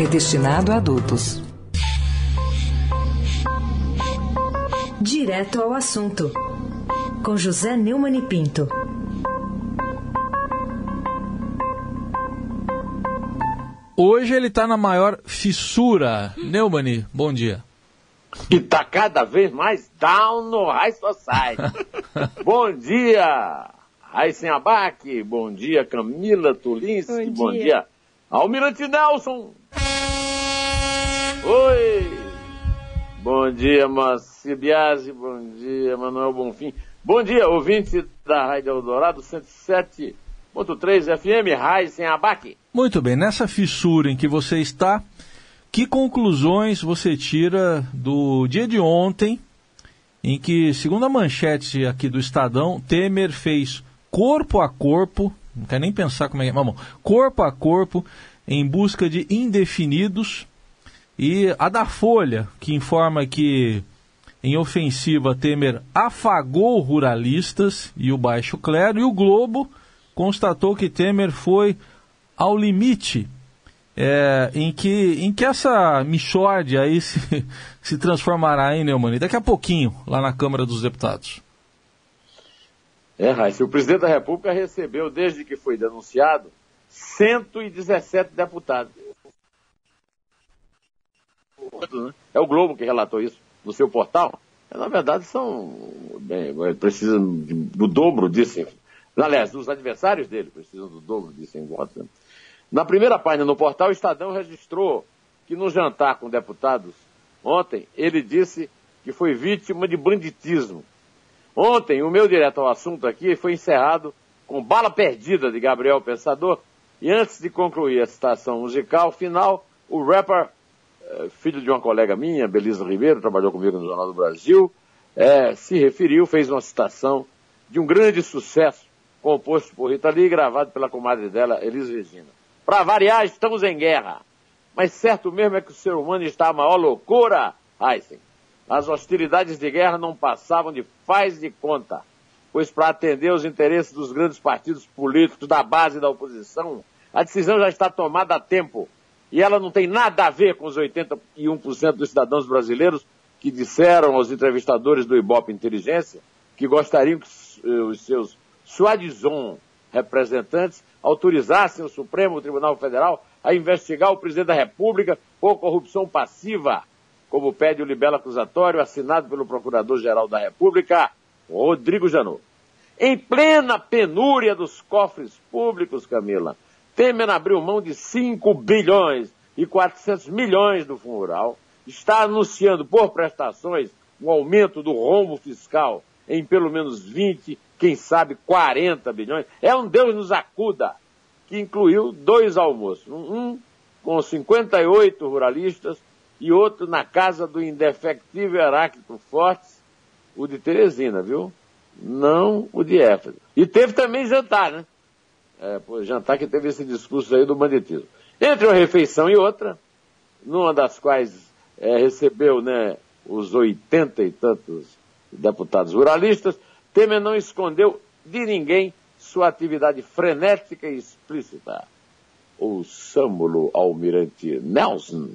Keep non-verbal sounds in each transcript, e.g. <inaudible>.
é destinado a adultos. Direto ao assunto. Com José Neumann e Pinto. Hoje ele está na maior fissura. Neumani, bom dia. E está cada vez mais down no High Society. <laughs> bom dia, Raíssen Abac. Bom dia, Camila Tulinski. Bom, bom dia. dia, Almirante Nelson. Oi! Bom dia, Márcio Biasi. Bom dia, Manuel Bonfim. Bom dia, ouvinte da Rádio Eldorado 107.3 FM, Raiz sem abaque. Muito bem, nessa fissura em que você está, que conclusões você tira do dia de ontem, em que, segundo a manchete aqui do Estadão, Temer fez corpo a corpo, não quer nem pensar como é que é, corpo a corpo, em busca de indefinidos e a da Folha, que informa que em ofensiva Temer afagou ruralistas e o baixo clero, e o Globo constatou que Temer foi ao limite é, em, que, em que essa michórdia aí <laughs> se, se transformará em Neumann. Daqui a pouquinho, lá na Câmara dos Deputados. É, Raíssa, o presidente da República recebeu, desde que foi denunciado, 117 deputados. Né? É o Globo que relatou isso no seu portal. Na verdade, são. Bem, precisam do dobro disso. Aliás, os adversários dele precisam do dobro disso em votos. Né? Na primeira página no portal, o Estadão registrou que no jantar com deputados ontem, ele disse que foi vítima de banditismo. Ontem, o meu direto ao assunto aqui foi encerrado com Bala Perdida de Gabriel Pensador. E antes de concluir a citação musical final, o rapper filho de uma colega minha, Belisa Ribeiro, trabalhou comigo no Jornal do Brasil, é, se referiu, fez uma citação de um grande sucesso composto por Rita Lee e gravado pela comadre dela, Elis Regina. Para variar, estamos em guerra. Mas certo mesmo é que o ser humano está a maior loucura, Heisen. As hostilidades de guerra não passavam de faz de conta, pois para atender os interesses dos grandes partidos políticos da base da oposição, a decisão já está tomada há tempo e ela não tem nada a ver com os 81% dos cidadãos brasileiros que disseram aos entrevistadores do Ibope Inteligência que gostariam que eh, os seus suadizon representantes autorizassem o Supremo Tribunal Federal a investigar o presidente da República por corrupção passiva, como pede o libelo acusatório assinado pelo Procurador-Geral da República, Rodrigo Janot. Em plena penúria dos cofres públicos, Camila, Temer abriu mão de 5 bilhões e 400 milhões do Fundo Rural, está anunciando por prestações um aumento do rombo fiscal em pelo menos 20, quem sabe 40 bilhões. É um Deus nos acuda, que incluiu dois almoços, um com 58 ruralistas e outro na casa do indefectível Heráclito Fortes, o de Teresina, viu? Não o de Éfeso. E teve também jantar, né? É, jantar que teve esse discurso aí do banditismo. Entre uma refeição e outra, numa das quais é, recebeu né, os oitenta e tantos deputados ruralistas, Temer não escondeu de ninguém sua atividade frenética e explícita. O Sâmulo Almirante Nelson.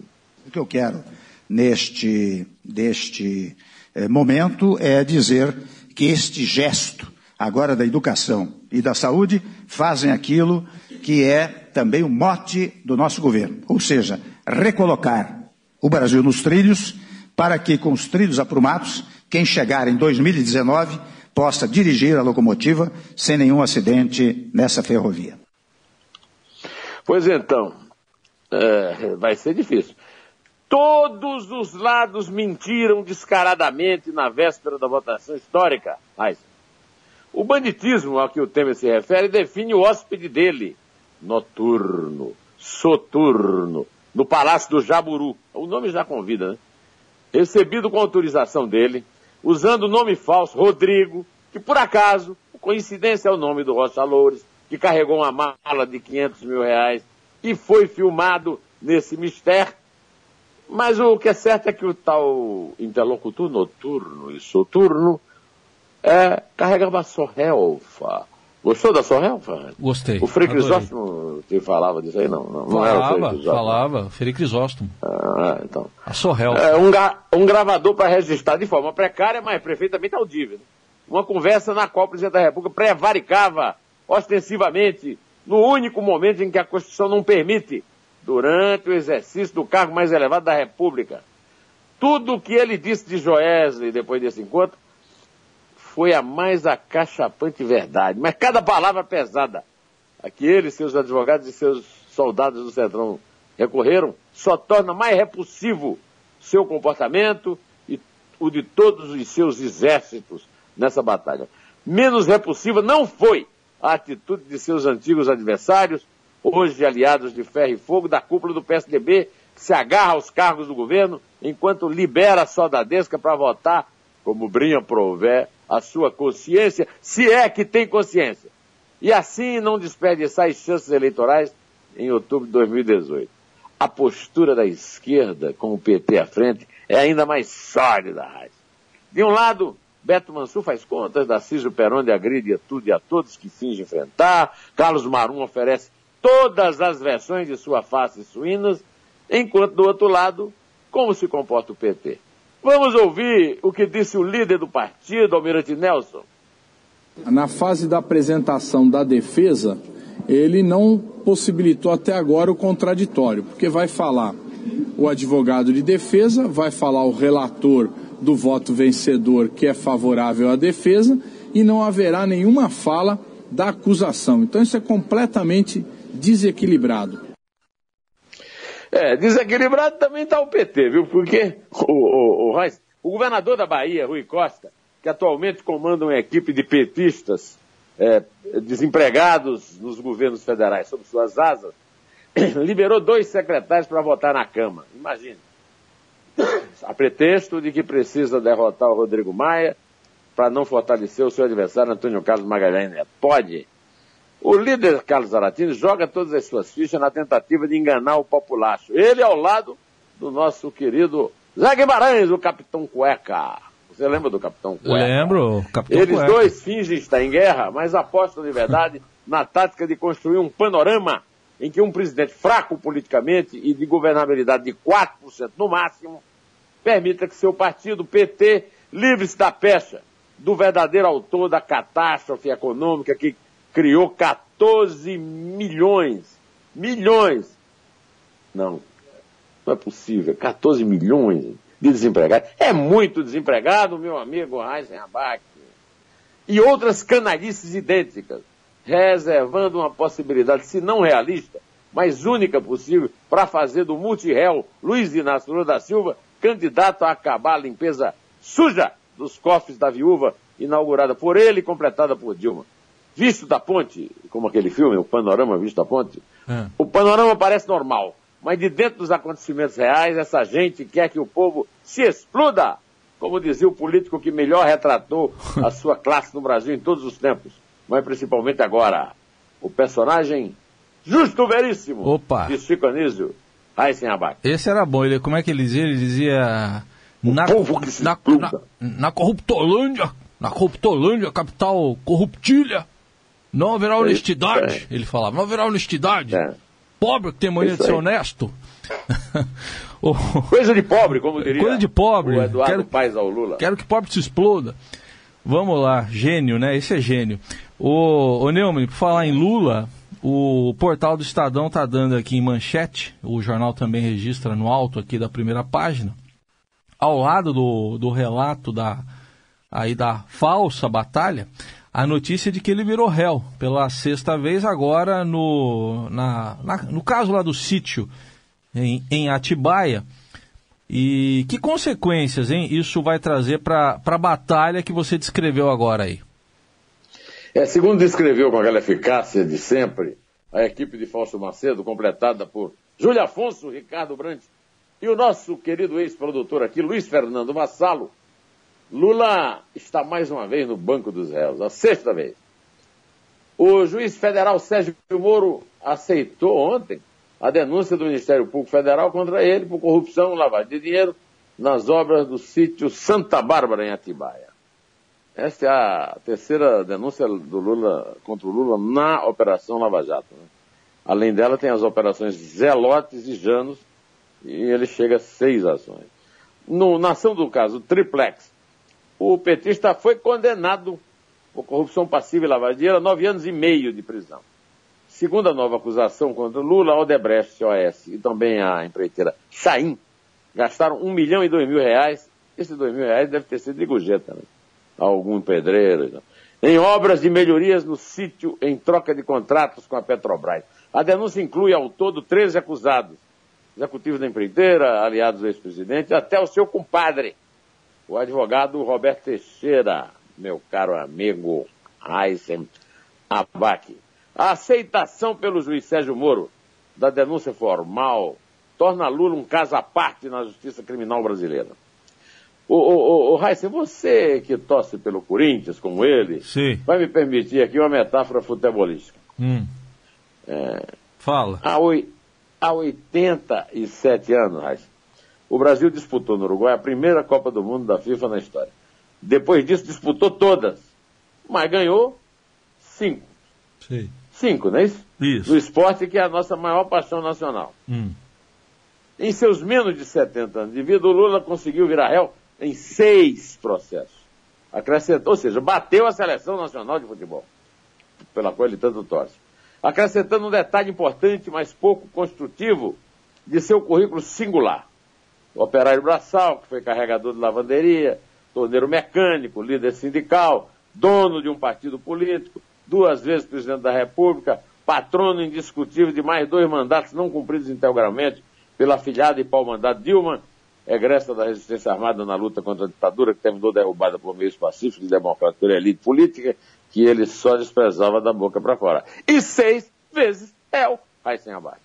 O que eu quero neste, neste eh, momento é dizer que este gesto agora da educação e da saúde, fazem aquilo que é também o mote do nosso governo, ou seja, recolocar o Brasil nos trilhos para que, com os trilhos aprumados, quem chegar em 2019 possa dirigir a locomotiva sem nenhum acidente nessa ferrovia. Pois então, é, vai ser difícil. Todos os lados mentiram descaradamente na véspera da votação histórica. Mas o banditismo a que o Temer se refere define o hóspede dele. Noturno, soturno, no Palácio do Jaburu. O nome já convida, né? Recebido com autorização dele, usando o nome falso Rodrigo, que por acaso, coincidência é o nome do Rocha Loures, que carregou uma mala de 500 mil reais e foi filmado nesse mistério. Mas o que é certo é que o tal interlocutor noturno e soturno é, carregava sorrelfa. Gostou da sorrelfa? Gostei. O Frei Crisóstomo te falava disso aí? Não, não, não era o Frei Falava, Crisóstomo. falava. Frei Crisóstomo. Ah, então. A Sorrel. É, um, um gravador para registrar de forma precária, mas perfeitamente audível. Uma conversa na qual o presidente da República prevaricava ostensivamente no único momento em que a Constituição não permite, durante o exercício do cargo mais elevado da República. Tudo o que ele disse de Joesley depois desse encontro foi a mais acachapante verdade, mas cada palavra pesada a que ele, seus advogados e seus soldados do Centrão recorreram, só torna mais repulsivo seu comportamento e o de todos os seus exércitos nessa batalha. Menos repulsiva não foi a atitude de seus antigos adversários, hoje aliados de ferro e fogo da cúpula do PSDB, que se agarra aos cargos do governo enquanto libera a soldadesca para votar, como Brinha prover, a sua consciência, se é que tem consciência. E assim não desperdiçar as chances eleitorais em outubro de 2018. A postura da esquerda, com o PT à frente, é ainda mais sólida, Raiz. De um lado, Beto Mansur faz contas, Darcísio Peroni agride a tudo e a todos que finge enfrentar, Carlos Marum oferece todas as versões de sua face suínas, enquanto do outro lado, como se comporta o PT? Vamos ouvir o que disse o líder do partido, Almirante Nelson. Na fase da apresentação da defesa, ele não possibilitou até agora o contraditório, porque vai falar o advogado de defesa, vai falar o relator do voto vencedor que é favorável à defesa e não haverá nenhuma fala da acusação. Então isso é completamente desequilibrado. É, desequilibrado também está o PT, viu? Porque o, o, o, o governador da Bahia, Rui Costa, que atualmente comanda uma equipe de petistas é, desempregados nos governos federais sob suas asas, <coughs> liberou dois secretários para votar na Câmara. Imagine. A pretexto de que precisa derrotar o Rodrigo Maia para não fortalecer o seu adversário Antônio Carlos Magalhães Neto. Pode. O líder Carlos Zaratini joga todas as suas fichas na tentativa de enganar o populacho. Ele ao lado do nosso querido Zé Guimarães, o Capitão Cueca. Você lembra do Capitão Cueca? Lembro, Capitão Eles Cueca. dois fingem estar em guerra, mas apostam de verdade <laughs> na tática de construir um panorama em que um presidente fraco politicamente e de governabilidade de 4% no máximo permita que seu partido, PT, livre-se da pecha do verdadeiro autor da catástrofe econômica que criou 14 milhões, milhões, não, não é possível, 14 milhões de desempregados. É muito desempregado, meu amigo Heisenbach. E outras canalices idênticas, reservando uma possibilidade, se não realista, mas única possível, para fazer do multiréu Luiz Inácio Lula da Silva candidato a acabar a limpeza suja dos cofres da viúva inaugurada por ele e completada por Dilma. Visto da ponte, como aquele filme, o panorama visto da ponte, É. o panorama parece normal, mas de dentro dos acontecimentos reais, essa gente quer que o povo se exploda, como dizia o político que melhor retratou a <laughs> sua classe no Brasil em todos os tempos, mas principalmente agora, o personagem Justo Veríssimo, Opa. de Chico Anísio, Aysen Abac. Esse era bom. Ele, como é que ele dizia? Ele dizia. Na, povo que se na, na, na corruptolândia, na corruptolândia, capital corruptilha, não haverá honestidade. Ele falava, não haverá honestidade. É. Pobre que tem mania de ser honesto. <laughs> Coisa de pobre, como diria Coisa de pobre. o Eduardo Quero- Paes ao Lula. Quero que pobre se exploda. Vamos lá, gênio, né? Esse é gênio. O, o Neumann, por falar em Lula, o portal do Estadão tá dando aqui em manchete, o jornal também registra no alto aqui da primeira página, ao lado do, do relato da, aí da falsa batalha, a notícia de que ele virou réu pela sexta vez agora no, na, na- no caso lá do sítio em, em Atibaia. E que consequências, hein, isso vai trazer para a batalha que você descreveu agora aí? É, segundo descreveu com aquela eficácia de sempre, a equipe de Fausto Macedo, completada por Júlio Afonso, Ricardo Brandt e o nosso querido ex-produtor aqui, Luiz Fernando Vassalo. Lula está mais uma vez no banco dos réus, a sexta vez. O juiz federal Sérgio Moro aceitou ontem a denúncia do Ministério Público Federal contra ele por corrupção, lavagem de dinheiro nas obras do sítio Santa Bárbara, em Atibaia. Esta é a terceira denúncia do Lula contra o Lula na Operação Lava Jato. Né? Além dela, tem as operações Zelotes e Janos, e ele chega a seis ações. No, na ação do caso Triplex, o petista foi condenado por corrupção passiva e lavagem de dinheiro a nove anos e meio de prisão. Segundo a nova acusação contra Lula, a Odebrecht OS e também a empreiteira Chaim gastaram um milhão e dois mil reais. Esses dois mil reais deve ter sido de gorjeta, né? algum pedreiro. Em obras de melhorias no sítio em troca de contratos com a Petrobras. A denúncia inclui ao todo 13 acusados. Executivos da empreiteira, aliados do ex-presidente, até o seu compadre, o advogado Roberto Teixeira, meu caro amigo Aysen Abac. A aceitação pelo juiz Sérgio Moro da denúncia formal torna Lula um caso à parte na justiça criminal brasileira. O, o, o, Heisen, você que torce pelo Corinthians, como ele, Sim. vai me permitir aqui uma metáfora futebolística. Hum. É, Fala. há, oi- há 87 anos, Heisen, o Brasil disputou no Uruguai a primeira Copa do Mundo da FIFA na história. Depois disso, disputou todas, mas ganhou cinco. Sim. Cinco, não é isso? Isso. Do esporte, que é a nossa maior paixão nacional. Hum. Em seus menos de 70 anos de vida, o Lula conseguiu virar réu em seis processos. Acrescentou, ou seja, bateu a seleção nacional de futebol, pela qual ele tanto torce. Acrescentando um detalhe importante, mas pouco construtivo, de seu currículo singular. Operário braçal, que foi carregador de lavanderia, torneiro mecânico, líder sindical, dono de um partido político, duas vezes presidente da República, patrono indiscutível de mais dois mandatos não cumpridos integralmente pela afilhada e pau-mandado Dilma, egressa da resistência armada na luta contra a ditadura, que terminou derrubada por meios pacíficos e democráticos pela elite política, que ele só desprezava da boca para fora. E seis vezes o Raíssen Abaixo.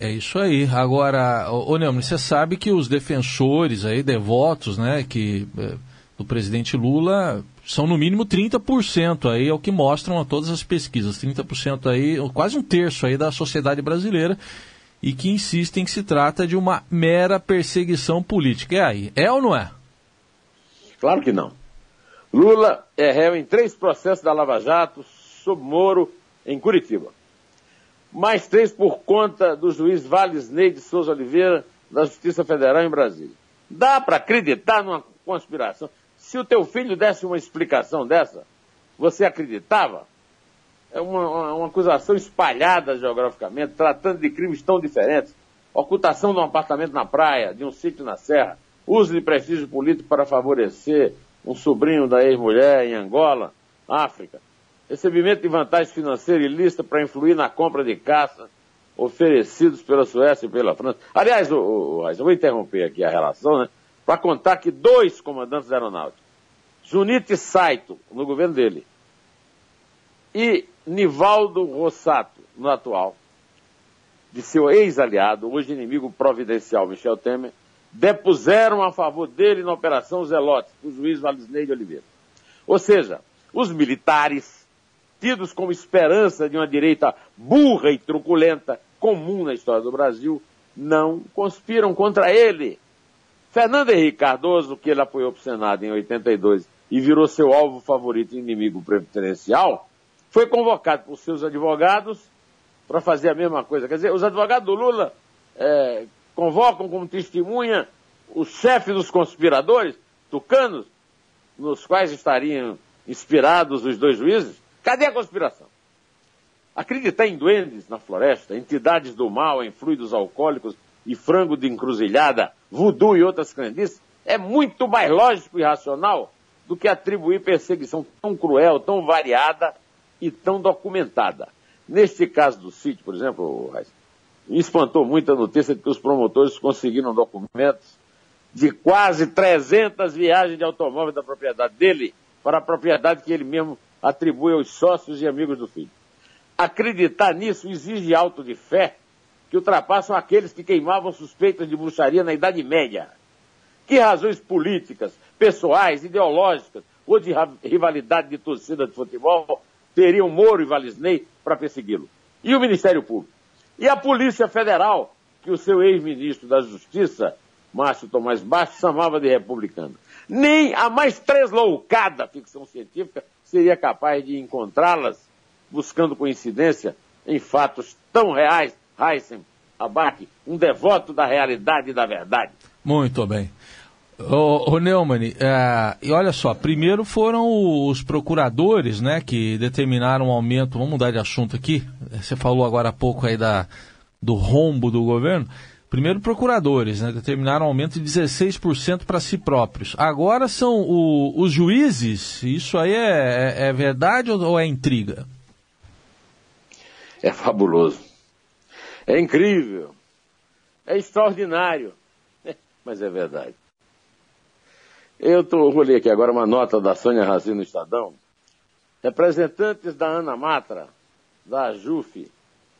É isso aí. Agora, ô, Neumann, você sabe que os defensores aí, devotos, né, que, eh, do presidente Lula são no mínimo 30% aí, é o que mostram a todas as pesquisas. 30% aí, quase um terço aí da sociedade brasileira e que insistem que se trata de uma mera perseguição política. É aí, é ou não é? Claro que não. Lula é réu em três processos da Lava Jato, sob Moro, em Curitiba. Mais três por conta do juiz Vales Ney de Souza Oliveira, da Justiça Federal em Brasília. Dá para acreditar numa conspiração? Se o teu filho desse uma explicação dessa, você acreditava? É uma, uma, uma acusação espalhada geograficamente, tratando de crimes tão diferentes. Ocultação de um apartamento na praia, de um sítio na serra, uso de prestígio político para favorecer um sobrinho da ex-mulher em Angola, África. Recebimento de vantagem financeira ilícita para influir na compra de caça oferecidos pela Suécia e pela França. Aliás, o, o, eu vou interromper aqui a relação, né? Para contar que dois comandantes da aeronáutica, Junite Saito, no governo dele, e Nivaldo Rossato, no atual, de seu ex-aliado, hoje inimigo providencial, Michel Temer, depuseram a favor dele na Operação Zelote, o juiz Valisney de Oliveira. Ou seja, os militares, tidos como esperança de uma direita burra e truculenta, comum na história do Brasil, não conspiram contra ele. Fernando Henrique Cardoso, que ele apoiou para o Senado em 82 e virou seu alvo favorito e inimigo preferencial, foi convocado por seus advogados para fazer a mesma coisa. Quer dizer, os advogados do Lula é, convocam como testemunha o chefe dos conspiradores, tucanos, nos quais estariam inspirados os dois juízes. Cadê a conspiração? Acreditar em duendes na floresta, entidades do mal em fluidos alcoólicos e frango de encruzilhada, voodoo e outras crendices, é muito mais lógico e racional do que atribuir perseguição tão cruel, tão variada e tão documentada. Neste caso do sítio, por exemplo, me espantou muito a notícia de que os promotores conseguiram documentos de quase 300 viagens de automóvel da propriedade dele para a propriedade que ele mesmo atribui aos sócios e amigos do filho. Acreditar nisso exige auto de fé que ultrapassam aqueles que queimavam suspeitas de bruxaria na Idade Média. Que razões políticas, pessoais, ideológicas ou de rivalidade de torcida de futebol teriam Moro e Valisney para persegui-lo? E o Ministério Público? E a Polícia Federal, que o seu ex-ministro da Justiça, Márcio Tomás Bastos, chamava de republicano? Nem a mais tresloucada ficção científica seria capaz de encontrá-las buscando coincidência em fatos tão reais, Heisen Abac, um devoto da realidade e da verdade. Muito bem. Ô, ô Neumann, é, e olha só, primeiro foram os procuradores, né, que determinaram um aumento, vamos mudar de assunto aqui, você falou agora há pouco aí da, do rombo do governo, primeiro procuradores, né, determinaram um aumento de 16% para si próprios. Agora são o, os juízes, isso aí é, é, é verdade ou é intriga? É fabuloso. É incrível. É extraordinário. Mas é verdade. Eu tô, vou ler aqui agora uma nota da Sônia Razi no Estadão. Representantes da Ana Matra, da JUF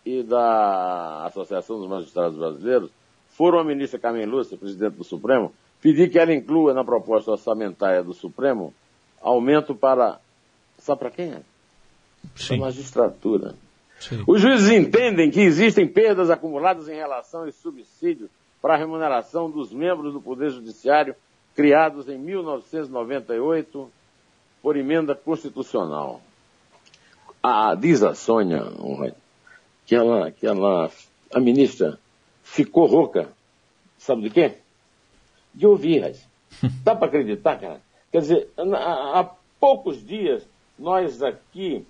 e da Associação dos Magistrados Brasileiros foram à ministra Carmen Lúcia, presidente do Supremo, pedir que ela inclua na proposta orçamentária do Supremo aumento para. Sabe para quem é? Para a magistratura. Sim. Os juízes entendem que existem perdas acumuladas em relação ao subsídio para a remuneração dos membros do Poder Judiciário criados em 1998 por emenda constitucional. Ah, diz a Sônia que ela, que ela, a ministra ficou rouca, sabe de quê? De ouvir. <laughs> Dá para acreditar, cara? Quer dizer, há poucos dias nós aqui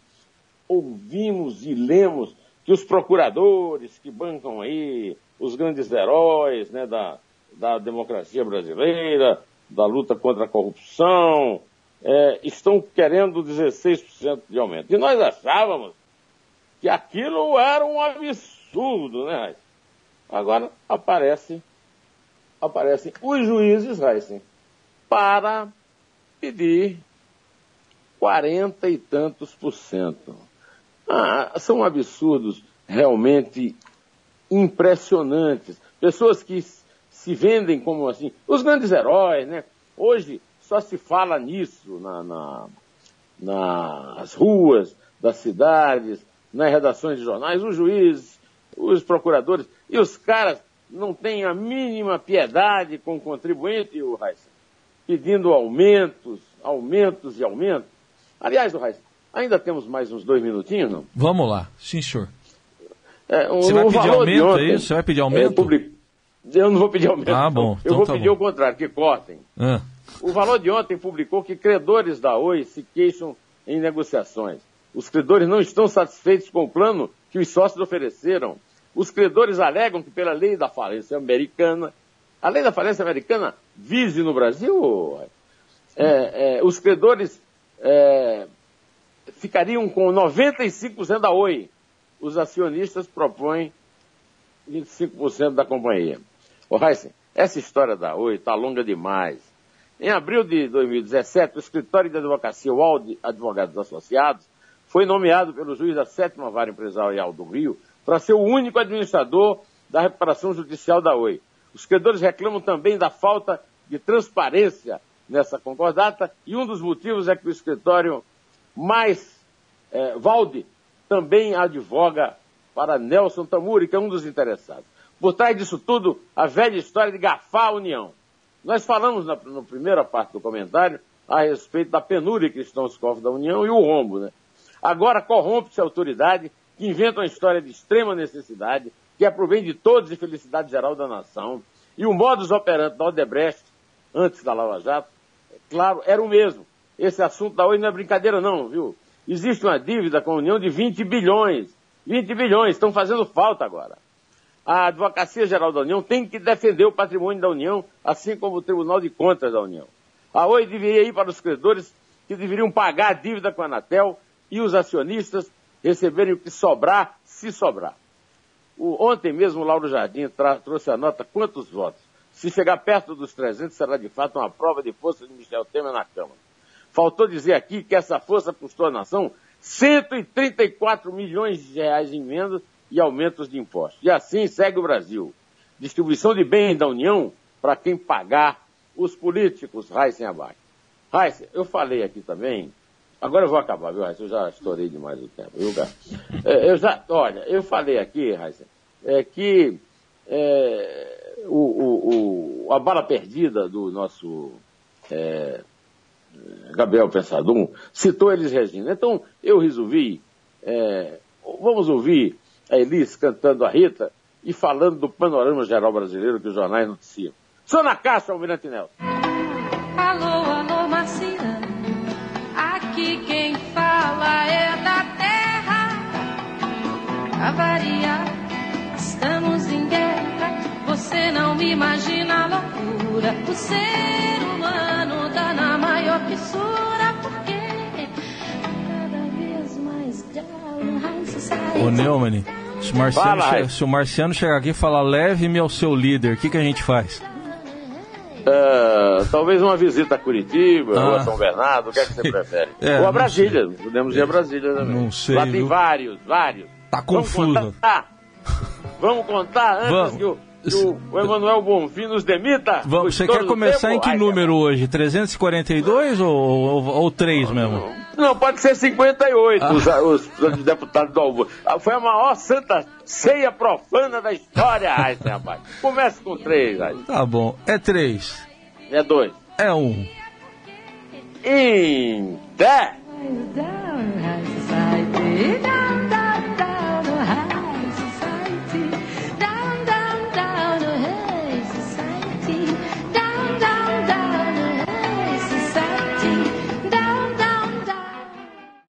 ouvimos e lemos que os procuradores que bancam aí os grandes heróis né, da, da democracia brasileira, da luta contra a corrupção, é, estão querendo 16% de aumento. E nós achávamos que aquilo era um absurdo, né, Agora aparece, aparecem os juízes, Heisen, para pedir 40 e tantos por cento. Ah, são absurdos realmente impressionantes. Pessoas que se vendem como assim, os grandes heróis, né? Hoje só se fala nisso na, na, nas ruas das cidades, nas redações de jornais, os juízes, os procuradores, e os caras não têm a mínima piedade com o contribuinte, o Raíssa, pedindo aumentos, aumentos e aumentos. Aliás, o Raíssa, Ainda temos mais uns dois minutinhos, não? Vamos lá, sim, senhor. É, um, Você vai pedir aumento, ontem, é isso? Você vai pedir aumento? Public... Eu não vou pedir aumento. Ah, bom. Então eu vou tá pedir bom. o contrário, que cortem. Ah. O valor de ontem publicou que credores da Oi se queixam em negociações. Os credores não estão satisfeitos com o plano que os sócios ofereceram. Os credores alegam que pela lei da falência americana, a lei da falência americana vise no Brasil, é, é, os credores é, ficariam com 95% da Oi. Os acionistas propõem 25% da companhia. Ô, Heisen, essa história da Oi está longa demais. Em abril de 2017, o escritório de advocacia Walde Advogados Associados foi nomeado pelo juiz da sétima vara empresarial do Rio para ser o único administrador da reparação judicial da Oi. Os credores reclamam também da falta de transparência nessa concordata e um dos motivos é que o escritório mais é, Valde também advoga para Nelson Tamuri, que é um dos interessados. Por trás disso tudo, a velha história de gafar a União. Nós falamos na, na primeira parte do comentário a respeito da penúria que estão os cofres da União e o rombo. Né? Agora corrompe-se a autoridade que inventa uma história de extrema necessidade, que é de todos e felicidade geral da nação. E o modus operandi da Odebrecht, antes da Lava Jato, é claro, era o mesmo. Esse assunto da Oi não é brincadeira não, viu? Existe uma dívida com a União de 20 bilhões. 20 bilhões, estão fazendo falta agora. A Advocacia Geral da União tem que defender o patrimônio da União, assim como o Tribunal de Contas da União. A Oi deveria ir para os credores que deveriam pagar a dívida com a Anatel e os acionistas receberem o que sobrar, se sobrar. O, ontem mesmo o Lauro Jardim trouxe a nota quantos votos. Se chegar perto dos 300, será de fato uma prova de força de Michel Temer na Câmara. Faltou dizer aqui que essa força custou à nação 134 milhões de reais em vendas e aumentos de impostos. E assim segue o Brasil. Distribuição de bens da União para quem pagar os políticos, Raíssen abaixo. Raíssen, eu falei aqui também, agora eu vou acabar, viu, Raíssen? Eu já estourei demais o tempo, viu, cara? É, eu já, olha, eu falei aqui, Raíssen, é que é, o, o, o, a bala perdida do nosso é, Gabriel Pensadum citou Elis Regina. Então, eu resolvi, é, vamos ouvir a Elis cantando a Rita e falando do panorama geral brasileiro que os jornais noticiam. Só na caixa, Almirante Nelson. Alô, O ser humano tá na maior fissura. Porque cada vez mais down, Ô Neumann, se o, Marciano se o Marciano chegar aqui e falar leve-me ao seu líder, o que, que a gente faz? Ah, talvez uma visita a Curitiba, Ah. ou a São Bernardo, o que é que você <laughs> prefere? É, ou a Brasília, podemos ir a Brasília também. Não sei, Lá tem viu? vários, vários. Tá Vamos confuso. contar? Vamos contar antes Vamos. que o, que o, Emanuel Bonfim nos demita? Vamos, você quer começar tempo? em que Ai, número hoje? 342 ou, ou, ou 3 mesmo? Não, pode ser 58, Ah. os, os, os deputados do almoço. Ah, Foi a maior santa ceia profana da história, Raíssa, rapaz. Comece com três, Raíssa. Tá bom. É 3. É dois. É 1. Um. Em dez. down, high society.